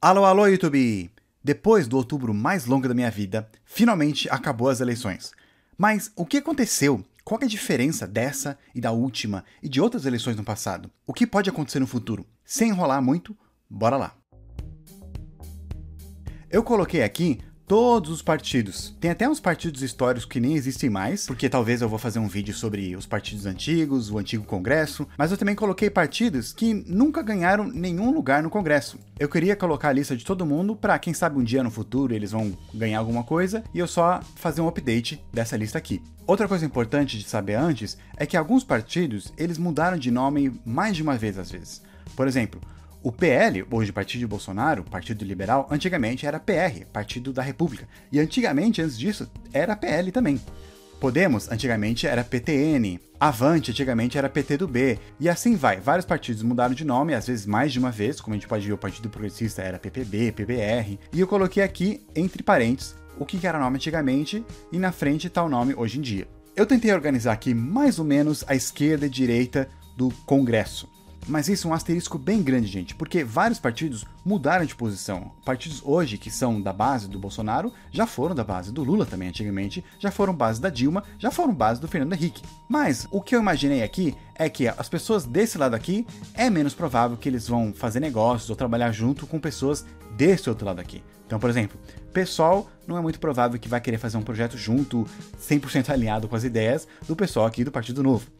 Alô, alô, YouTube! Depois do outubro mais longo da minha vida, finalmente acabou as eleições. Mas o que aconteceu? Qual é a diferença dessa e da última e de outras eleições no passado? O que pode acontecer no futuro? Sem enrolar muito, bora lá! Eu coloquei aqui todos os partidos. Tem até uns partidos históricos que nem existem mais, porque talvez eu vou fazer um vídeo sobre os partidos antigos, o antigo Congresso, mas eu também coloquei partidos que nunca ganharam nenhum lugar no Congresso. Eu queria colocar a lista de todo mundo para quem sabe um dia no futuro eles vão ganhar alguma coisa e eu só fazer um update dessa lista aqui. Outra coisa importante de saber antes é que alguns partidos eles mudaram de nome mais de uma vez às vezes. Por exemplo, o PL, hoje Partido de Bolsonaro, Partido Liberal, antigamente era PR, Partido da República. E antigamente, antes disso, era PL também. Podemos, antigamente, era PTN. Avante, antigamente, era PT do B. E assim vai. Vários partidos mudaram de nome, às vezes mais de uma vez. Como a gente pode ver, o Partido Progressista era PPB, PBR. E eu coloquei aqui, entre parênteses, o que era nome antigamente e na frente está o nome hoje em dia. Eu tentei organizar aqui mais ou menos a esquerda e direita do Congresso. Mas isso é um asterisco bem grande, gente, porque vários partidos mudaram de posição. Partidos hoje que são da base do Bolsonaro já foram da base do Lula também antigamente, já foram base da Dilma, já foram base do Fernando Henrique. Mas o que eu imaginei aqui é que as pessoas desse lado aqui é menos provável que eles vão fazer negócios ou trabalhar junto com pessoas desse outro lado aqui. Então, por exemplo, pessoal não é muito provável que vai querer fazer um projeto junto, 100% alinhado com as ideias do pessoal aqui do Partido Novo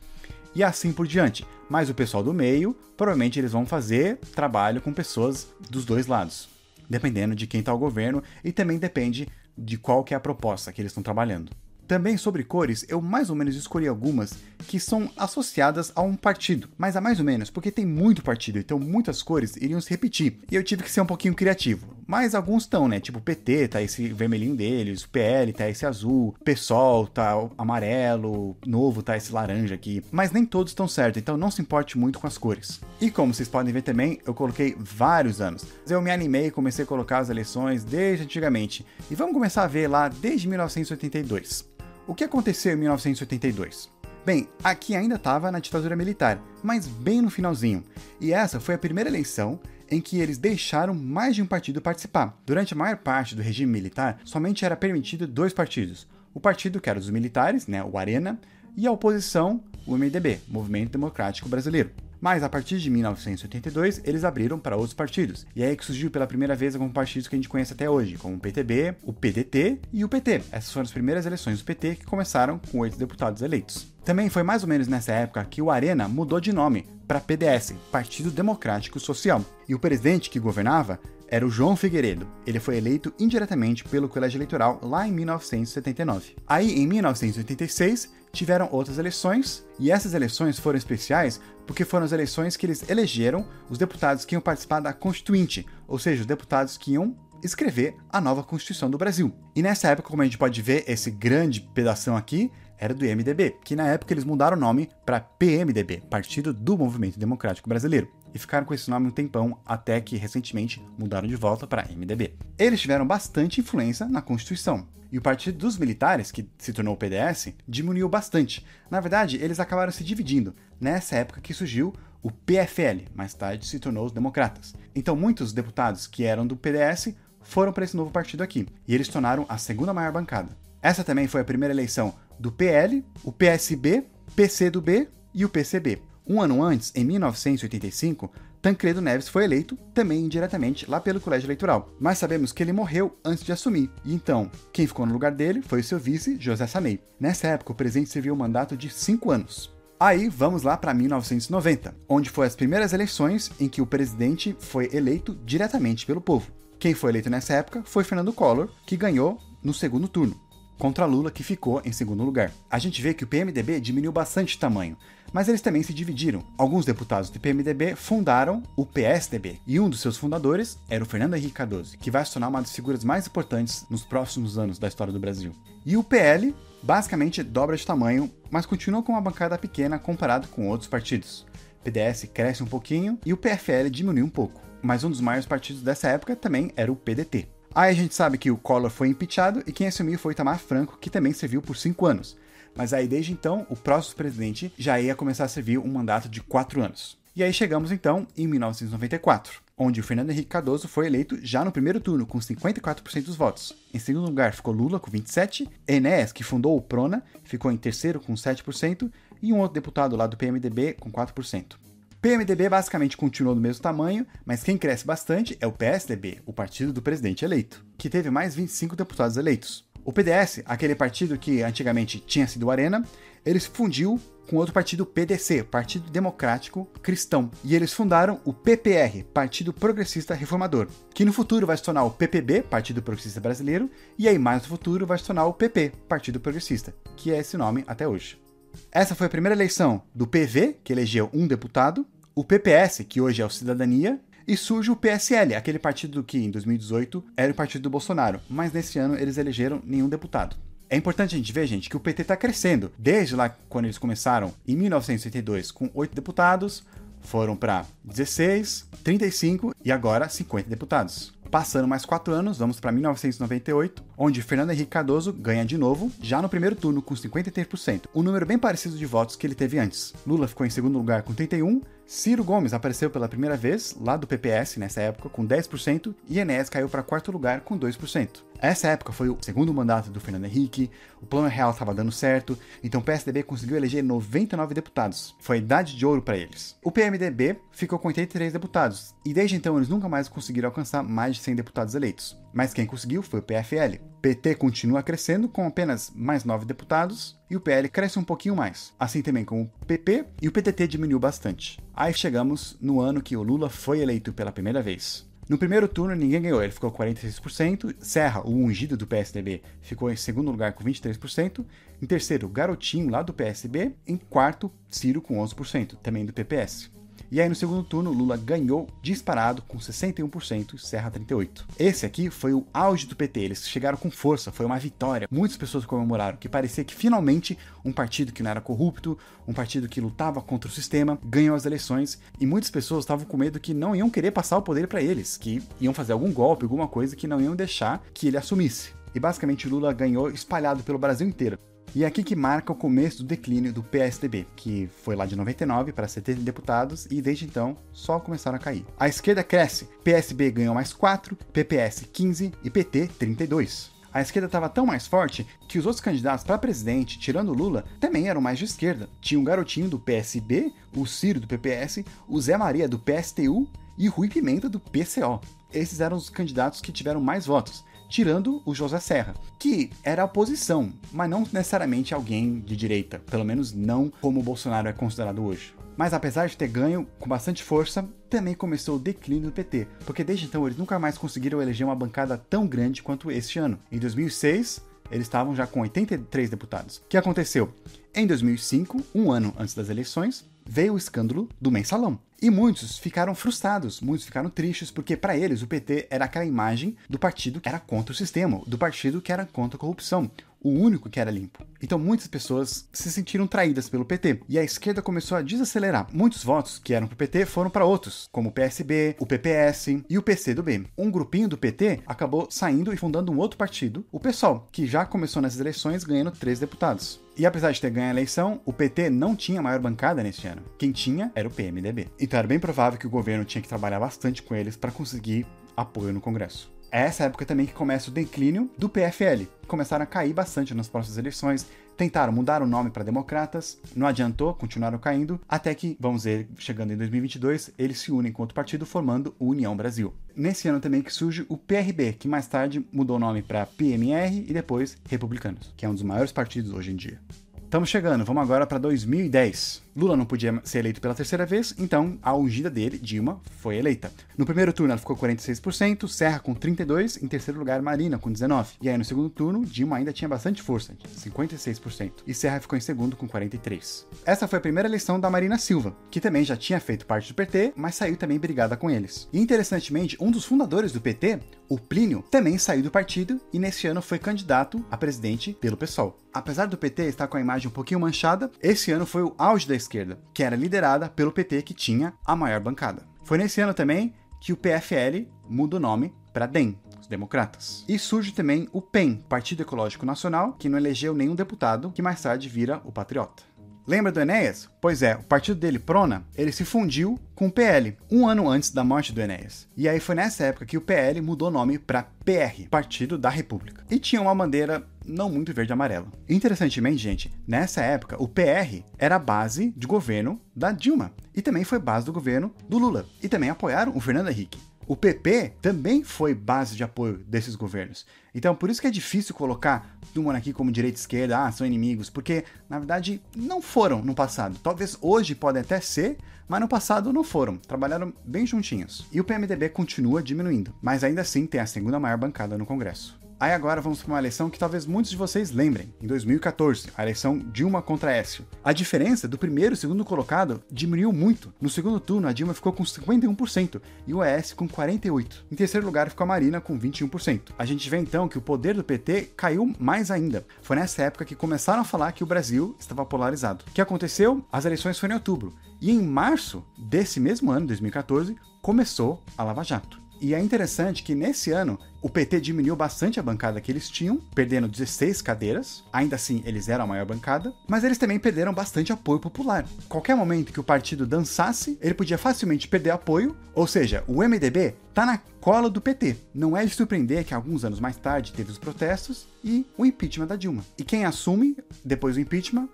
e assim por diante. Mas o pessoal do meio, provavelmente eles vão fazer trabalho com pessoas dos dois lados, dependendo de quem está o governo e também depende de qual que é a proposta que eles estão trabalhando. Também sobre cores, eu mais ou menos escolhi algumas que são associadas a um partido, mas a mais ou menos, porque tem muito partido, então muitas cores iriam se repetir, e eu tive que ser um pouquinho criativo. Mas alguns estão, né? Tipo o PT tá esse vermelhinho deles, o PL tá esse azul, o PSOL tá amarelo, Novo tá esse laranja aqui, mas nem todos estão certos, então não se importe muito com as cores. E como vocês podem ver também, eu coloquei vários anos. Eu me animei e comecei a colocar as eleições desde antigamente, e vamos começar a ver lá desde 1982. O que aconteceu em 1982? Bem, aqui ainda estava na ditadura militar, mas bem no finalzinho. E essa foi a primeira eleição em que eles deixaram mais de um partido participar. Durante a maior parte do regime militar, somente era permitido dois partidos. O partido que era dos militares, né, o Arena, e a oposição, o MDB, Movimento Democrático Brasileiro. Mas a partir de 1982, eles abriram para outros partidos. E é aí que surgiu pela primeira vez alguns partidos que a gente conhece até hoje, como o PTB, o PDT e o PT. Essas foram as primeiras eleições do PT que começaram com oito deputados eleitos. Também foi mais ou menos nessa época que o Arena mudou de nome para PDS, Partido Democrático Social. E o presidente que governava era o João Figueiredo. Ele foi eleito indiretamente pelo colégio eleitoral lá em 1979. Aí, em 1986, tiveram outras eleições, e essas eleições foram especiais porque foram as eleições que eles elegeram os deputados que iam participar da Constituinte, ou seja, os deputados que iam escrever a nova Constituição do Brasil. E nessa época, como a gente pode ver, esse grande pedação aqui era do MDB, que na época eles mudaram o nome para PMDB, Partido do Movimento Democrático Brasileiro, e ficaram com esse nome um tempão até que recentemente mudaram de volta para MDB. Eles tiveram bastante influência na Constituição. E o Partido dos Militares, que se tornou o PDS, diminuiu bastante. Na verdade, eles acabaram se dividindo, nessa época que surgiu o PFL, mais tarde se tornou os Democratas. Então, muitos deputados que eram do PDS foram para esse novo partido aqui, e eles tornaram a segunda maior bancada. Essa também foi a primeira eleição do PL, o PSB, PCdoB e o PCB. Um ano antes, em 1985, Tancredo Neves foi eleito, também indiretamente, lá pelo colégio eleitoral. Mas sabemos que ele morreu antes de assumir, e então, quem ficou no lugar dele foi o seu vice, José Sanei. Nessa época, o presidente serviu um mandato de 5 anos. Aí vamos lá para 1990, onde foi as primeiras eleições em que o presidente foi eleito diretamente pelo povo. Quem foi eleito nessa época foi Fernando Collor, que ganhou no segundo turno contra Lula, que ficou em segundo lugar. A gente vê que o PMDB diminuiu bastante de tamanho, mas eles também se dividiram. Alguns deputados do PMDB fundaram o PSDB, e um dos seus fundadores era o Fernando Henrique Cardoso, que vai se tornar uma das figuras mais importantes nos próximos anos da história do Brasil. E o PL basicamente dobra de tamanho, mas continua com uma bancada pequena comparado com outros partidos. O PDS cresce um pouquinho e o PFL diminui um pouco, mas um dos maiores partidos dessa época também era o PDT. Aí a gente sabe que o Collor foi impeachado e quem assumiu foi Itamar Franco, que também serviu por cinco anos. Mas aí desde então, o próximo presidente já ia começar a servir um mandato de quatro anos. E aí chegamos então em 1994, onde o Fernando Henrique Cardoso foi eleito já no primeiro turno, com 54% dos votos. Em segundo lugar ficou Lula, com 27%, Enéas, que fundou o Prona, ficou em terceiro, com 7%, e um outro deputado lá do PMDB, com 4%. PMDB basicamente continuou do mesmo tamanho, mas quem cresce bastante é o PSDB, o partido do presidente eleito, que teve mais 25 deputados eleitos. O PDS, aquele partido que antigamente tinha sido Arena, ele se fundiu com outro partido PDC, Partido Democrático Cristão, e eles fundaram o PPR, Partido Progressista Reformador, que no futuro vai se tornar o PPB, Partido Progressista Brasileiro, e aí mais no futuro vai se tornar o PP, Partido Progressista, que é esse nome até hoje. Essa foi a primeira eleição do PV, que elegeu um deputado, o PPS, que hoje é o Cidadania, e surge o PSL, aquele partido que em 2018 era o partido do Bolsonaro, mas nesse ano eles elegeram nenhum deputado. É importante a gente ver, gente, que o PT está crescendo. Desde lá quando eles começaram, em 1982, com oito deputados, foram para 16, 35 e agora 50 deputados. Passando mais quatro anos, vamos para 1998, onde Fernando Henrique Cardoso ganha de novo, já no primeiro turno com 53%, um número bem parecido de votos que ele teve antes. Lula ficou em segundo lugar com 31, Ciro Gomes apareceu pela primeira vez lá do PPS nessa época com 10% e Enéas caiu para quarto lugar com 2%. Essa época foi o segundo mandato do Fernando Henrique, o plano real estava dando certo, então o PSDB conseguiu eleger 99 deputados. Foi a idade de ouro para eles. O PMDB ficou com 83 deputados, e desde então eles nunca mais conseguiram alcançar mais de 100 deputados eleitos. Mas quem conseguiu foi o PFL. PT continua crescendo com apenas mais 9 deputados, e o PL cresce um pouquinho mais, assim também como o PP, e o PTT diminuiu bastante. Aí chegamos no ano que o Lula foi eleito pela primeira vez. No primeiro turno, ninguém ganhou, ele ficou com 46%. Serra, o ungido do PSDB, ficou em segundo lugar com 23%. Em terceiro, Garotinho, lá do PSB. Em quarto, Ciro, com 11%, também do PPS. E aí no segundo turno, Lula ganhou disparado com 61% e Serra 38%. Esse aqui foi o auge do PT, eles chegaram com força, foi uma vitória. Muitas pessoas comemoraram, que parecia que finalmente um partido que não era corrupto, um partido que lutava contra o sistema, ganhou as eleições e muitas pessoas estavam com medo que não iam querer passar o poder para eles, que iam fazer algum golpe, alguma coisa que não iam deixar que ele assumisse. E basicamente Lula ganhou espalhado pelo Brasil inteiro. E é aqui que marca o começo do declínio do PSDB, que foi lá de 99 para 70 deputados e desde então só começaram a cair. A esquerda cresce, PSB ganhou mais 4, PPS 15 e PT 32. A esquerda estava tão mais forte que os outros candidatos para presidente, tirando Lula, também eram mais de esquerda. Tinha um garotinho do PSB, o Ciro do PPS, o Zé Maria do PSTU e Rui Pimenta do PCO. Esses eram os candidatos que tiveram mais votos tirando o José Serra, que era oposição, mas não necessariamente alguém de direita, pelo menos não como o Bolsonaro é considerado hoje. Mas apesar de ter ganho com bastante força, também começou o declínio do PT, porque desde então eles nunca mais conseguiram eleger uma bancada tão grande quanto este ano. Em 2006, eles estavam já com 83 deputados. O que aconteceu? Em 2005, um ano antes das eleições, veio o escândalo do mensalão. E muitos ficaram frustrados, muitos ficaram tristes, porque para eles o PT era aquela imagem do partido que era contra o sistema, do partido que era contra a corrupção, o único que era limpo. Então muitas pessoas se sentiram traídas pelo PT e a esquerda começou a desacelerar. Muitos votos que eram pro PT foram para outros, como o PSB, o PPS e o PCdoB. Um grupinho do PT acabou saindo e fundando um outro partido, o PSOL, que já começou nas eleições ganhando três deputados. E apesar de ter ganho a eleição, o PT não tinha maior bancada neste ano. Quem tinha era o PMDB. Então era bem provável que o governo tinha que trabalhar bastante com eles para conseguir apoio no Congresso. É essa época também que começa o declínio do PFL. Começaram a cair bastante nas próximas eleições, tentaram mudar o nome para Democratas, não adiantou, continuaram caindo, até que, vamos ver, chegando em 2022, eles se unem com outro partido formando o União Brasil. Nesse ano também que surge o PRB, que mais tarde mudou o nome para PMR e depois Republicanos, que é um dos maiores partidos hoje em dia. Estamos chegando, vamos agora para 2010. Lula não podia ser eleito pela terceira vez, então a ungida dele, Dilma, foi eleita. No primeiro turno ela ficou com 46%, Serra com 32%, em terceiro lugar Marina com 19%. E aí no segundo turno, Dilma ainda tinha bastante força, 56%, e Serra ficou em segundo com 43%. Essa foi a primeira eleição da Marina Silva, que também já tinha feito parte do PT, mas saiu também brigada com eles. E interessantemente, um dos fundadores do PT, o Plínio, também saiu do partido e nesse ano foi candidato a presidente pelo PSOL. Apesar do PT estar com a imagem um pouquinho manchada, esse ano foi o auge da esquerda, que era liderada pelo PT, que tinha a maior bancada. Foi nesse ano também que o PFL muda o nome para DEM, os democratas. E surge também o PEN, Partido Ecológico Nacional, que não elegeu nenhum deputado, que mais tarde vira o Patriota. Lembra do Enéas? Pois é, o partido dele, Prona, ele se fundiu com o PL, um ano antes da morte do Enéas. E aí foi nessa época que o PL mudou o nome para PR, Partido da República. E tinha uma bandeira não muito verde e amarela. Interessantemente, gente, nessa época o PR era a base de governo da Dilma e também foi base do governo do Lula. E também apoiaram o Fernando Henrique. O PP também foi base de apoio desses governos. Então, por isso que é difícil colocar Dumont aqui como direita e esquerda, ah, são inimigos, porque na verdade não foram no passado. Talvez hoje podem até ser, mas no passado não foram. Trabalharam bem juntinhos. E o PMDB continua diminuindo, mas ainda assim tem a segunda maior bancada no Congresso. Aí agora vamos para uma eleição que talvez muitos de vocês lembrem, em 2014, a eleição Dilma contra Écio. A diferença do primeiro e segundo colocado diminuiu muito. No segundo turno, a Dilma ficou com 51% e o Aécio com 48%. Em terceiro lugar ficou a Marina com 21%. A gente vê então que o poder do PT caiu mais ainda. Foi nessa época que começaram a falar que o Brasil estava polarizado. O que aconteceu? As eleições foram em outubro. E em março desse mesmo ano, 2014, começou a Lava Jato. E é interessante que nesse ano o PT diminuiu bastante a bancada que eles tinham, perdendo 16 cadeiras. Ainda assim, eles eram a maior bancada, mas eles também perderam bastante apoio popular. Qualquer momento que o partido dançasse, ele podia facilmente perder apoio, ou seja, o MDB tá na cola do PT. Não é de surpreender que alguns anos mais tarde teve os protestos e o impeachment da Dilma. E quem assume depois do impeachment?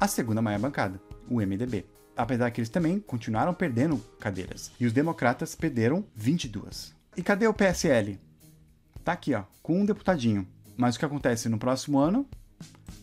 A segunda maior bancada, o MDB apesar que eles também continuaram perdendo cadeiras. E os democratas perderam 22. E cadê o PSL? Tá aqui, ó, com um deputadinho. Mas o que acontece no próximo ano?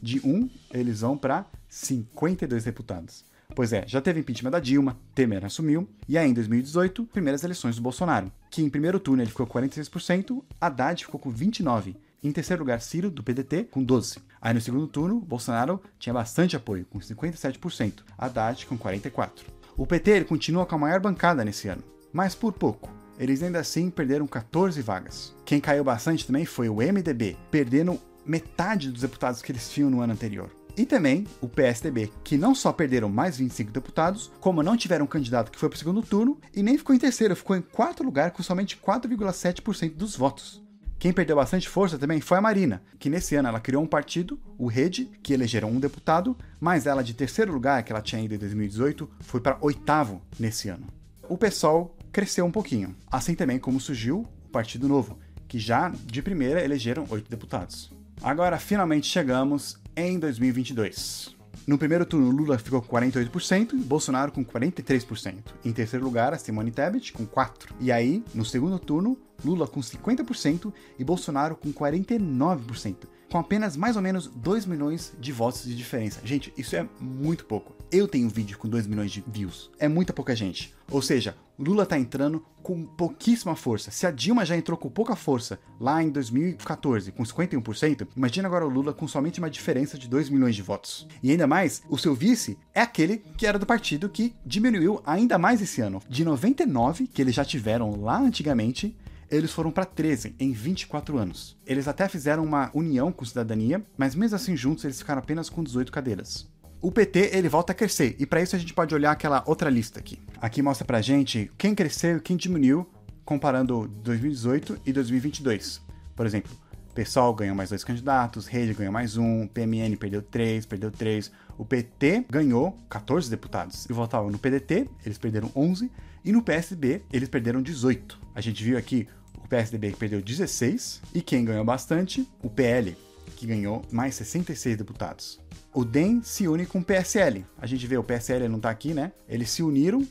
De um, eles vão para 52 deputados. Pois é, já teve impeachment da Dilma, Temer assumiu, e aí em 2018, primeiras eleições do Bolsonaro, que em primeiro turno ele ficou com 46%, Haddad ficou com 29%, em terceiro lugar, Ciro, do PDT, com 12%. Aí no segundo turno, Bolsonaro tinha bastante apoio, com 57%, Haddad com 44%. O PT ele continua com a maior bancada nesse ano, mas por pouco. Eles ainda assim perderam 14 vagas. Quem caiu bastante também foi o MDB, perdendo metade dos deputados que eles tinham no ano anterior. E também o PSDB, que não só perderam mais 25 deputados, como não tiveram um candidato que foi para o segundo turno e nem ficou em terceiro, ficou em quarto lugar com somente 4,7% dos votos. Quem perdeu bastante força também foi a Marina, que nesse ano ela criou um partido, o Rede, que elegeram um deputado, mas ela de terceiro lugar, que ela tinha ido em 2018, foi para oitavo nesse ano. O PSOL cresceu um pouquinho, assim também como surgiu o Partido Novo, que já de primeira elegeram oito deputados. Agora finalmente chegamos em 2022. No primeiro turno, Lula ficou com 48% e Bolsonaro com 43%. Em terceiro lugar, a Simone Tebet com 4%. E aí, no segundo turno, Lula com 50% e Bolsonaro com 49%, com apenas mais ou menos 2 milhões de votos de diferença. Gente, isso é muito pouco. Eu tenho um vídeo com 2 milhões de views. É muita pouca gente. Ou seja, Lula tá entrando com pouquíssima força. Se a Dilma já entrou com pouca força lá em 2014, com 51%, imagina agora o Lula com somente uma diferença de 2 milhões de votos. E ainda mais, o seu vice é aquele que era do partido que diminuiu ainda mais esse ano. De 99, que eles já tiveram lá antigamente, eles foram para 13 em 24 anos. Eles até fizeram uma união com cidadania, mas mesmo assim juntos eles ficaram apenas com 18 cadeiras. O PT ele volta a crescer e para isso a gente pode olhar aquela outra lista aqui. Aqui mostra pra gente quem cresceu e quem diminuiu comparando 2018 e 2022. Por exemplo, PSOL ganhou mais dois candidatos, Rede ganhou mais um, PMN perdeu três, perdeu três. O PT ganhou 14 deputados. E votavam no PDT, eles perderam 11, e no PSB, eles perderam 18. A gente viu aqui o PSDB que perdeu 16, e quem ganhou bastante? O PL, que ganhou mais 66 deputados. O DEM se une com o PSL. A gente vê o PSL não está aqui, né? Eles se uniram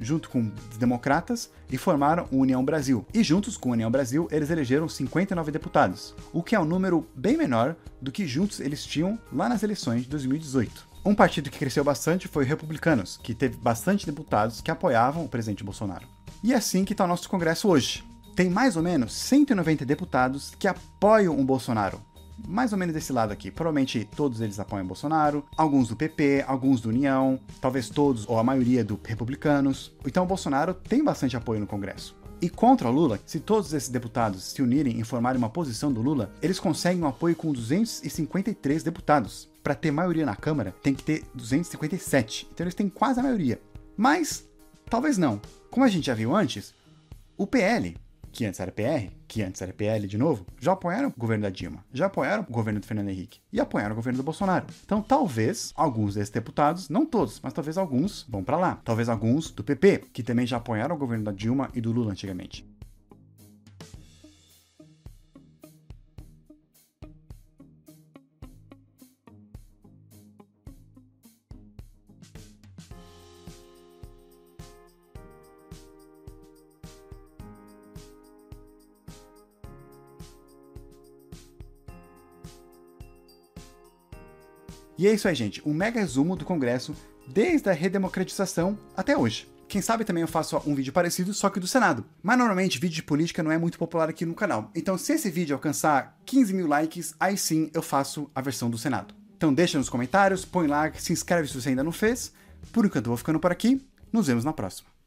junto com os democratas e formaram o União Brasil. E juntos com a União Brasil, eles elegeram 59 deputados, o que é um número bem menor do que juntos eles tinham lá nas eleições de 2018. Um partido que cresceu bastante foi o Republicanos, que teve bastante deputados que apoiavam o presidente Bolsonaro. E é assim que está o nosso Congresso hoje. Tem mais ou menos 190 deputados que apoiam o Bolsonaro, mais ou menos desse lado aqui. Provavelmente todos eles apoiam Bolsonaro, alguns do PP, alguns do União, talvez todos ou a maioria do Republicanos. Então o Bolsonaro tem bastante apoio no Congresso. E contra o Lula, se todos esses deputados se unirem e formarem uma posição do Lula, eles conseguem um apoio com 253 deputados. Para ter maioria na Câmara, tem que ter 257. Então eles têm quase a maioria. Mas, talvez não. Como a gente já viu antes, o PL que antes era PR, que antes era PL de novo, já apoiaram o governo da Dilma, já apoiaram o governo do Fernando Henrique e apoiaram o governo do Bolsonaro. Então, talvez alguns desses deputados, não todos, mas talvez alguns vão para lá. Talvez alguns do PP, que também já apoiaram o governo da Dilma e do Lula antigamente. E é isso aí, gente. Um mega resumo do Congresso desde a redemocratização até hoje. Quem sabe também eu faço um vídeo parecido, só que do Senado. Mas normalmente vídeo de política não é muito popular aqui no canal. Então se esse vídeo alcançar 15 mil likes, aí sim eu faço a versão do Senado. Então deixa nos comentários, põe like, se inscreve se você ainda não fez. Por enquanto eu vou ficando por aqui. Nos vemos na próxima.